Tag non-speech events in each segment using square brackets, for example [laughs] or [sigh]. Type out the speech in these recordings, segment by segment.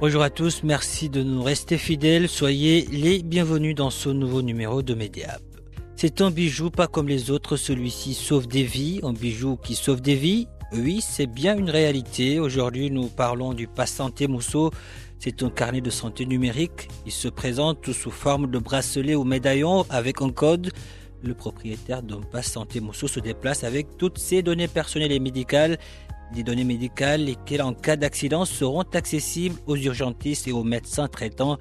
Bonjour à tous, merci de nous rester fidèles. Soyez les bienvenus dans ce nouveau numéro de Mediap. C'est un bijou pas comme les autres, celui-ci sauve des vies, un bijou qui sauve des vies. Oui, c'est bien une réalité. Aujourd'hui, nous parlons du Pass Santé Mousseau. C'est un carnet de santé numérique. Il se présente sous forme de bracelet ou médaillon avec un code. Le propriétaire d'un Pass Santé Mousseau se déplace avec toutes ses données personnelles et médicales des données médicales lesquelles en cas d'accident seront accessibles aux urgentistes et aux médecins traitants.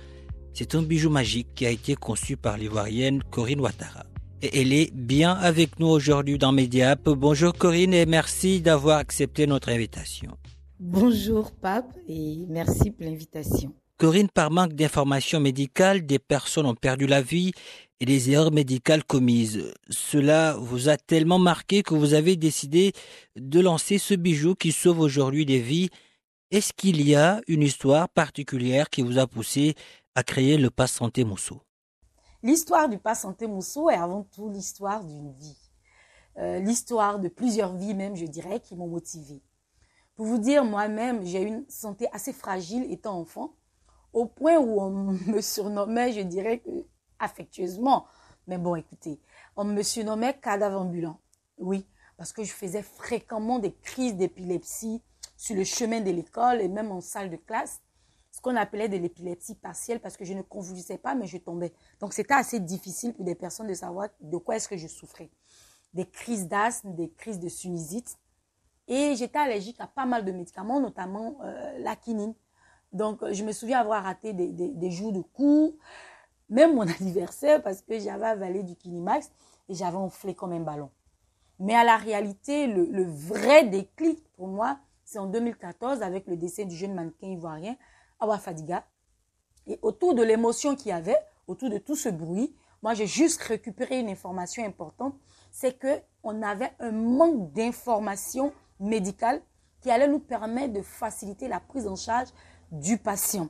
C'est un bijou magique qui a été conçu par l'ivoirienne Corinne Ouattara. Et elle est bien avec nous aujourd'hui dans Mediap. Bonjour Corinne et merci d'avoir accepté notre invitation. Bonjour Pape et merci pour l'invitation. Corinne, par manque d'informations médicales, des personnes ont perdu la vie et des erreurs médicales commises. Cela vous a tellement marqué que vous avez décidé de lancer ce bijou qui sauve aujourd'hui des vies. Est-ce qu'il y a une histoire particulière qui vous a poussé à créer le Pass Santé Mousseau? L'histoire du Pass Santé Mousseau est avant tout l'histoire d'une vie. Euh, l'histoire de plusieurs vies même, je dirais, qui m'ont motivée. Pour vous dire, moi-même, j'ai une santé assez fragile étant enfant, au point où on [laughs] me surnommait, je dirais affectueusement, mais bon, écoutez, on me surnommait cadavre ambulant. Oui, parce que je faisais fréquemment des crises d'épilepsie sur le chemin de l'école et même en salle de classe, ce qu'on appelait de l'épilepsie partielle parce que je ne convulsais pas, mais je tombais. Donc c'était assez difficile pour des personnes de savoir de quoi est-ce que je souffrais. Des crises d'asthme, des crises de sinusite. Et j'étais allergique à pas mal de médicaments, notamment euh, la quinine. Donc, je me souviens avoir raté des, des, des jours de cours, même mon [laughs] anniversaire, parce que j'avais avalé du Kinimax et j'avais enflé comme un ballon. Mais à la réalité, le, vrai déclic pour moi, c'est en 2014 avec le décès du jeune mannequin ivoirien Awa Fadiga. Et autour de l'émotion qu'il y avait, autour de tout ce bruit, moi j'ai juste récupéré une information importante, c'est que on avait un manque d'informations médicales qui allait nous permettre de faciliter la prise en charge du patient.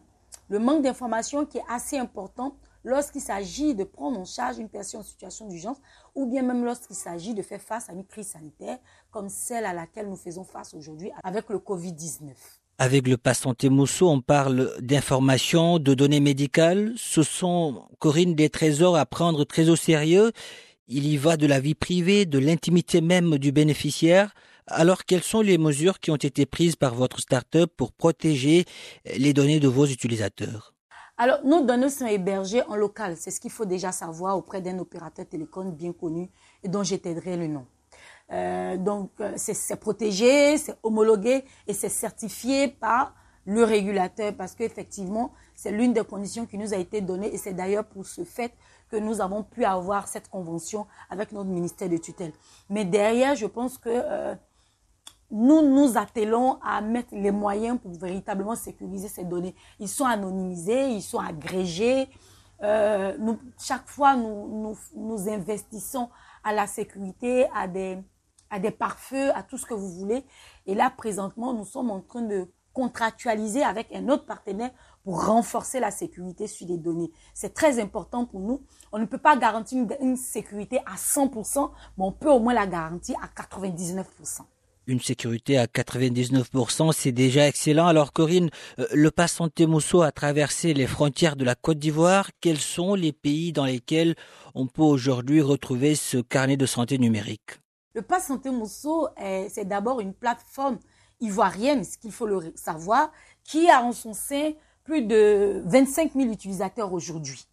Le manque d'information qui est assez important lorsqu'il s'agit de prendre en charge une personne en situation d'urgence ou bien même lorsqu'il s'agit de faire face à une crise sanitaire comme celle à laquelle nous faisons face aujourd'hui avec le Covid-19. Avec le Pass Santé on parle d'informations, de données médicales. Ce sont, Corinne, des trésors à prendre très au sérieux. Il y va de la vie privée, de l'intimité même du bénéficiaire. Alors, quelles sont les mesures qui ont été prises par votre start-up pour protéger les données de vos utilisateurs? Alors, nos données sont hébergées en local. C'est ce qu'il faut déjà savoir auprès d'un opérateur télécom bien connu et dont j'étaiderai le nom. Euh, donc, c'est protégé, c'est homologué et c'est certifié par le régulateur parce qu'effectivement, c'est l'une des conditions qui nous a été donnée et c'est d'ailleurs pour ce fait que nous avons pu avoir cette convention avec notre ministère de tutelle. Mais derrière, je pense que euh, nous nous attelons à mettre les moyens pour véritablement sécuriser ces données. Ils sont anonymisés, ils sont agrégés. Euh, nous, chaque fois, nous, nous, nous investissons à la sécurité, à des, à des pare-feux, à tout ce que vous voulez. Et là, présentement, nous sommes en train de contractualiser avec un autre partenaire pour renforcer la sécurité sur les données. C'est très important pour nous. On ne peut pas garantir une, une sécurité à 100%, mais on peut au moins la garantir à 99% une sécurité à 99%, c'est déjà excellent. Alors Corinne, le Pass Santé Mousseau a traversé les frontières de la Côte d'Ivoire. Quels sont les pays dans lesquels on peut aujourd'hui retrouver ce carnet de santé numérique? Le Pass Santé Mousseau, c'est d'abord une plateforme ivoirienne, ce qu'il faut le savoir, qui a en son sein plus de 25 000 utilisateurs aujourd'hui.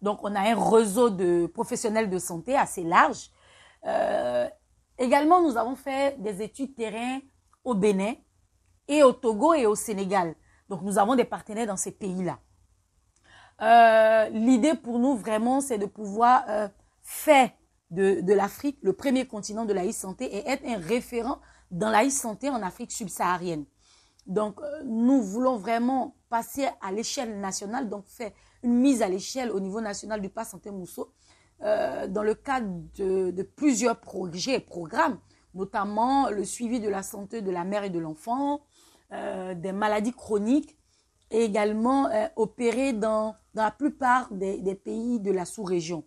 Donc, on a un réseau de professionnels de santé assez large. Euh, également, nous avons fait des études terrain au Bénin et au Togo et au Sénégal. Donc, nous avons des partenaires dans ces pays-là. Euh, L'idée pour nous, vraiment, c'est de pouvoir euh, faire de, l'Afrique le premier continent de la e-santé et être un référent dans la e-santé en Afrique subsaharienne. Donc, euh, nous voulons vraiment passer à l'échelle nationale, donc faire une mise à l'échelle au niveau national du Pass Santé Mousseau euh, dans le cadre de, plusieurs projets et programmes, notamment le suivi de la santé de la mère et de l'enfant, euh, des maladies chroniques et également euh, opérer dans, dans la plupart des, pays de la sous-région.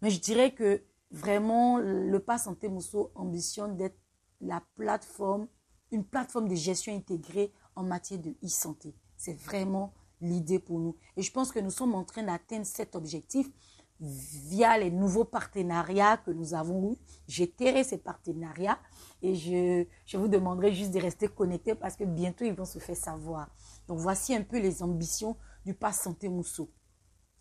Mais je dirais que vraiment, le Pass Santé Mousseau ambitionne d'être la plateforme, une plateforme de gestion intégrée en matière de e-santé. C'est vraiment l'idée pour nous. Et je pense que nous sommes en train d'atteindre cet objectif via les nouveaux partenariats que nous avons eus. J'ai ces partenariats et je, je vous demanderai juste de rester connectés parce que bientôt ils vont se faire savoir. Donc voici un peu les ambitions du Pass Santé Mousseau.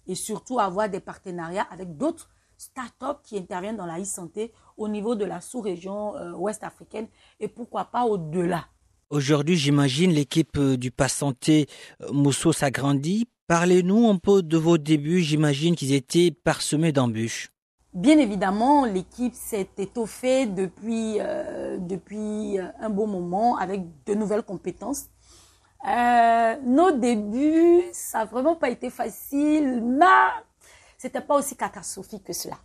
Et surtout avoir des partenariats avec d'autres start-up qui interviennent dans la e-santé au niveau de la sous-région euh, ouest africaine et pourquoi pas au-delà. Aujourd'hui, j'imagine l'équipe euh, du Pass Santé euh, Mousseau s'agrandit. Parlez-nous un peu de vos débuts. J'imagine qu'ils étaient parsemés d'embûches. Bien évidemment, l'équipe s'est étoffée depuis, euh, depuis un bon moment avec de nouvelles compétences. Nos débuts, ça n'a vraiment pas été facile, mais c'était pas aussi catastrophique que cela.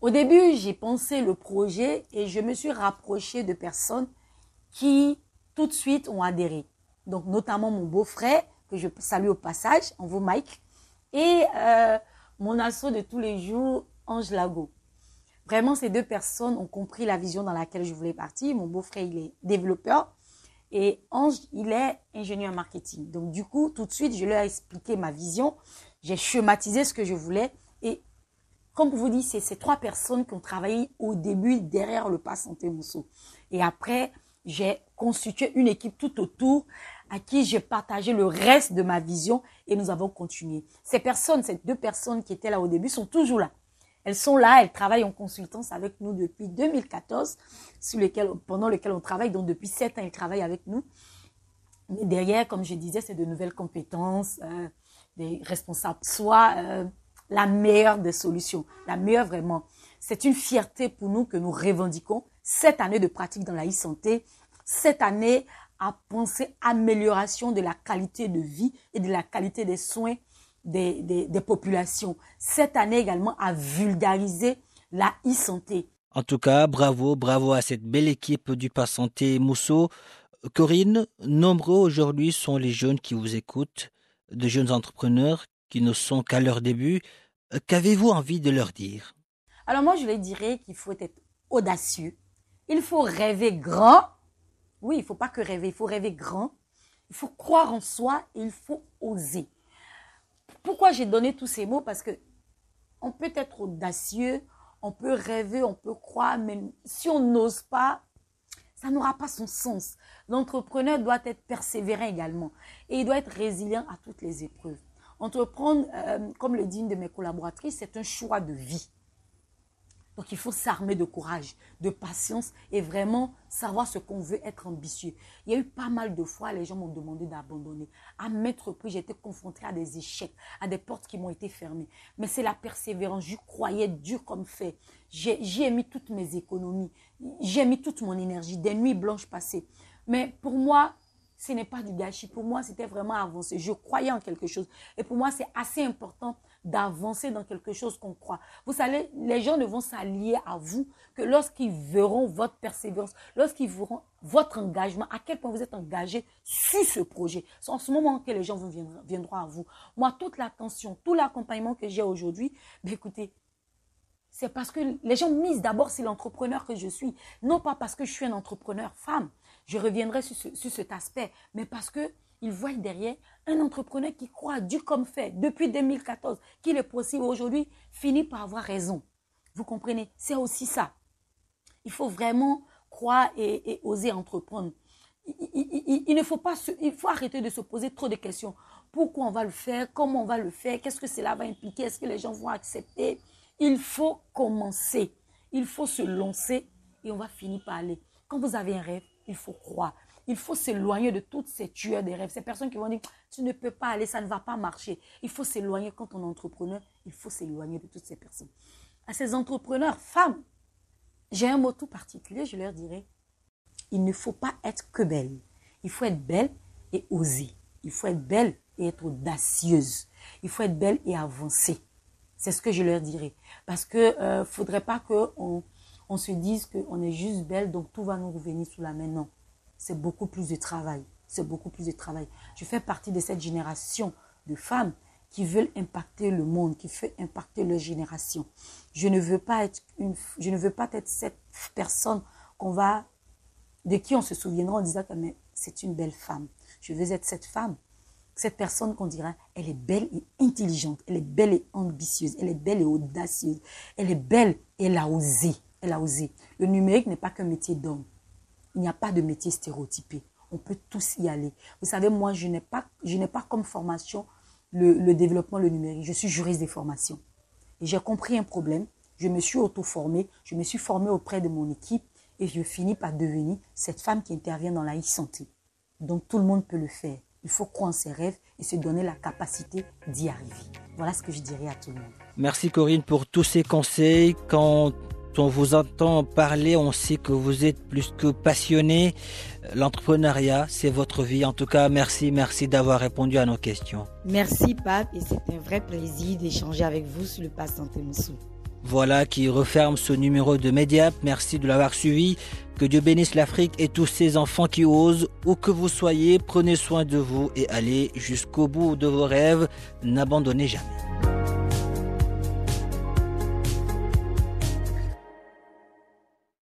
Au début, j'ai pensé le projet et je me suis rapproché de personnes qui tout de suite ont adhéré. Donc, notamment mon beau-frère, que je salue au passage, en vous Mike, et euh, mon assaut de tous les jours, Ange Lago. Vraiment, ces deux personnes ont compris la vision dans laquelle je voulais partir. Mon beau-frère, il est développeur et Ange, il est ingénieur marketing. Donc, du coup, tout de suite, je leur ai expliqué ma vision. J'ai schématisé ce que je voulais. Et comme vous dites, c'est ces trois personnes qui ont travaillé au début derrière le Pass Santé Mousseau. Et après, j'ai constitué une équipe tout autour à qui j'ai partagé le reste de ma vision et nous avons continué. Ces personnes, ces deux personnes qui étaient là au début sont toujours là. Elles sont là, elles travaillent en consultance avec nous depuis 2014, sur lequel, pendant lequel on travaille. Donc depuis sept ans, elles travaillent avec nous. Mais derrière, comme je disais, c'est de nouvelles compétences, euh, des responsables, soit euh, la meilleure des solutions, la meilleure vraiment. C'est une fierté pour nous que nous revendiquons cette année de pratique dans la e-santé, cette année à penser amélioration de la qualité de vie et de la qualité des soins des, des, des populations. Cette année également à vulgariser la e-santé. En tout cas, bravo, bravo à cette belle équipe du Pas Santé Mousseau. Corinne, nombreux aujourd'hui sont les jeunes qui vous écoutent, de jeunes entrepreneurs qui ne sont qu'à leur début. Qu'avez-vous envie de leur dire? Alors moi, je les dirais qu'il faut être audacieux. Il faut rêver grand. Oui, il ne faut pas que rêver, il faut rêver grand. Il faut croire en soi et il faut oser. Pourquoi j'ai donné tous ces mots? Parce que on peut être audacieux, on peut rêver, on peut croire, mais si on n'ose pas, ça n'aura pas son sens. L'entrepreneur doit être persévérant également et il doit être résilient à toutes les épreuves. Entreprendre, euh, comme le dit une de mes collaboratrices, c'est un choix de vie. Donc il faut s'armer de courage, de patience et vraiment savoir ce qu'on veut être ambitieux. Il y a eu pas mal de fois, les gens m'ont demandé d'abandonner. À mettre reprises, j'ai été confrontée à des échecs, à des portes qui m'ont été fermées. Mais c'est la persévérance. Je croyais dur comme fait. J'y ai mis toutes mes économies. J'ai mis toute mon énergie, des nuits blanches passées. Mais pour moi, ce n'est pas du gâchis. Pour moi, c'était vraiment avancer. Je croyais en quelque chose. Et pour moi, c'est assez important d'avancer dans quelque chose qu'on croit. Vous savez, les gens ne vont s'allier à vous que lorsqu'ils verront votre persévérance, lorsqu'ils verront votre engagement, à quel point vous êtes engagé sur ce projet. C'est en ce moment que les gens viendront à vous. Moi, toute l'attention, tout l'accompagnement que j'ai aujourd'hui, ben écoutez, c'est parce que les gens misent d'abord sur l'entrepreneur que je suis, non pas parce que je suis un entrepreneur femme. Je reviendrai sur, ce, sur cet aspect, mais parce que ils voient derrière un entrepreneur qui croit dur comme fait depuis 2014 qu'il est possible aujourd'hui finit par avoir raison. Vous comprenez? C'est aussi ça. Il faut vraiment croire et, oser entreprendre. Il, ne faut pas, il faut arrêter de se poser trop de questions. pourquoi on va le faire, comment on va le faire, qu'est-ce que cela va impliquer, est-ce que les gens vont accepter? Il faut commencer, il faut se lancer et on va finir par aller. Quand vous avez un rêve, il faut croire. Il faut s'éloigner de toutes ces tueurs des rêves, ces personnes qui vont dire, tu ne peux pas aller, ça ne va pas marcher. Il faut s'éloigner quand on est entrepreneur, il faut s'éloigner de toutes ces personnes. À ces entrepreneurs, femmes, j'ai un mot tout particulier, je leur dirais, il ne faut pas être que belle. Il faut être belle et oser. Il faut être belle et être audacieuse. Il faut être belle et avancer. C'est ce que je leur dirais. Parce que euh, faudrait pas qu'on on se dise qu'on est juste belle, donc tout va nous revenir sous la main. Non, c'est beaucoup plus de travail. C'est beaucoup plus de travail. Je fais partie de cette génération de femmes qui veulent impacter le monde, qui veulent impacter leur génération. Je ne veux pas être une, je ne veux pas être cette personne qu'on va, de qui on se souviendra en disant que c'est une belle femme. Je veux être cette femme, cette personne qu'on dira, elle est belle et intelligente, elle est belle et ambitieuse, elle est belle et audacieuse, elle est belle et osé, elle a osé. Le numérique n'est pas qu'un métier d'homme. Il n'y a pas de métier stéréotypé. On peut tous y aller. Vous savez, moi, je n'ai pas, pas comme formation le, développement, le numérique. Je suis juriste des formations. Et j'ai compris un problème. Je me suis auto-formée. Je me suis formée auprès de mon équipe. Et je finis par devenir cette femme qui intervient dans la e-santé. Donc tout le monde peut le faire. Il faut croire en ses rêves et se donner la capacité d'y arriver. Voilà ce que je dirais à tout le monde. Merci Corinne pour tous ces conseils. Quand on vous entend parler, on sait que vous êtes plus que passionné. L'entrepreneuriat, c'est votre vie. En tout cas, merci, merci d'avoir répondu à nos questions. Merci, Pape, et c'est un vrai plaisir d'échanger avec vous sur le Pass Santé Moussou. Voilà qui referme ce numéro de Mediap. Merci de l'avoir suivi. Que Dieu bénisse l'Afrique et tous ces enfants qui osent. Où que vous soyez, prenez soin de vous et allez jusqu'au bout de vos rêves. N'abandonnez jamais.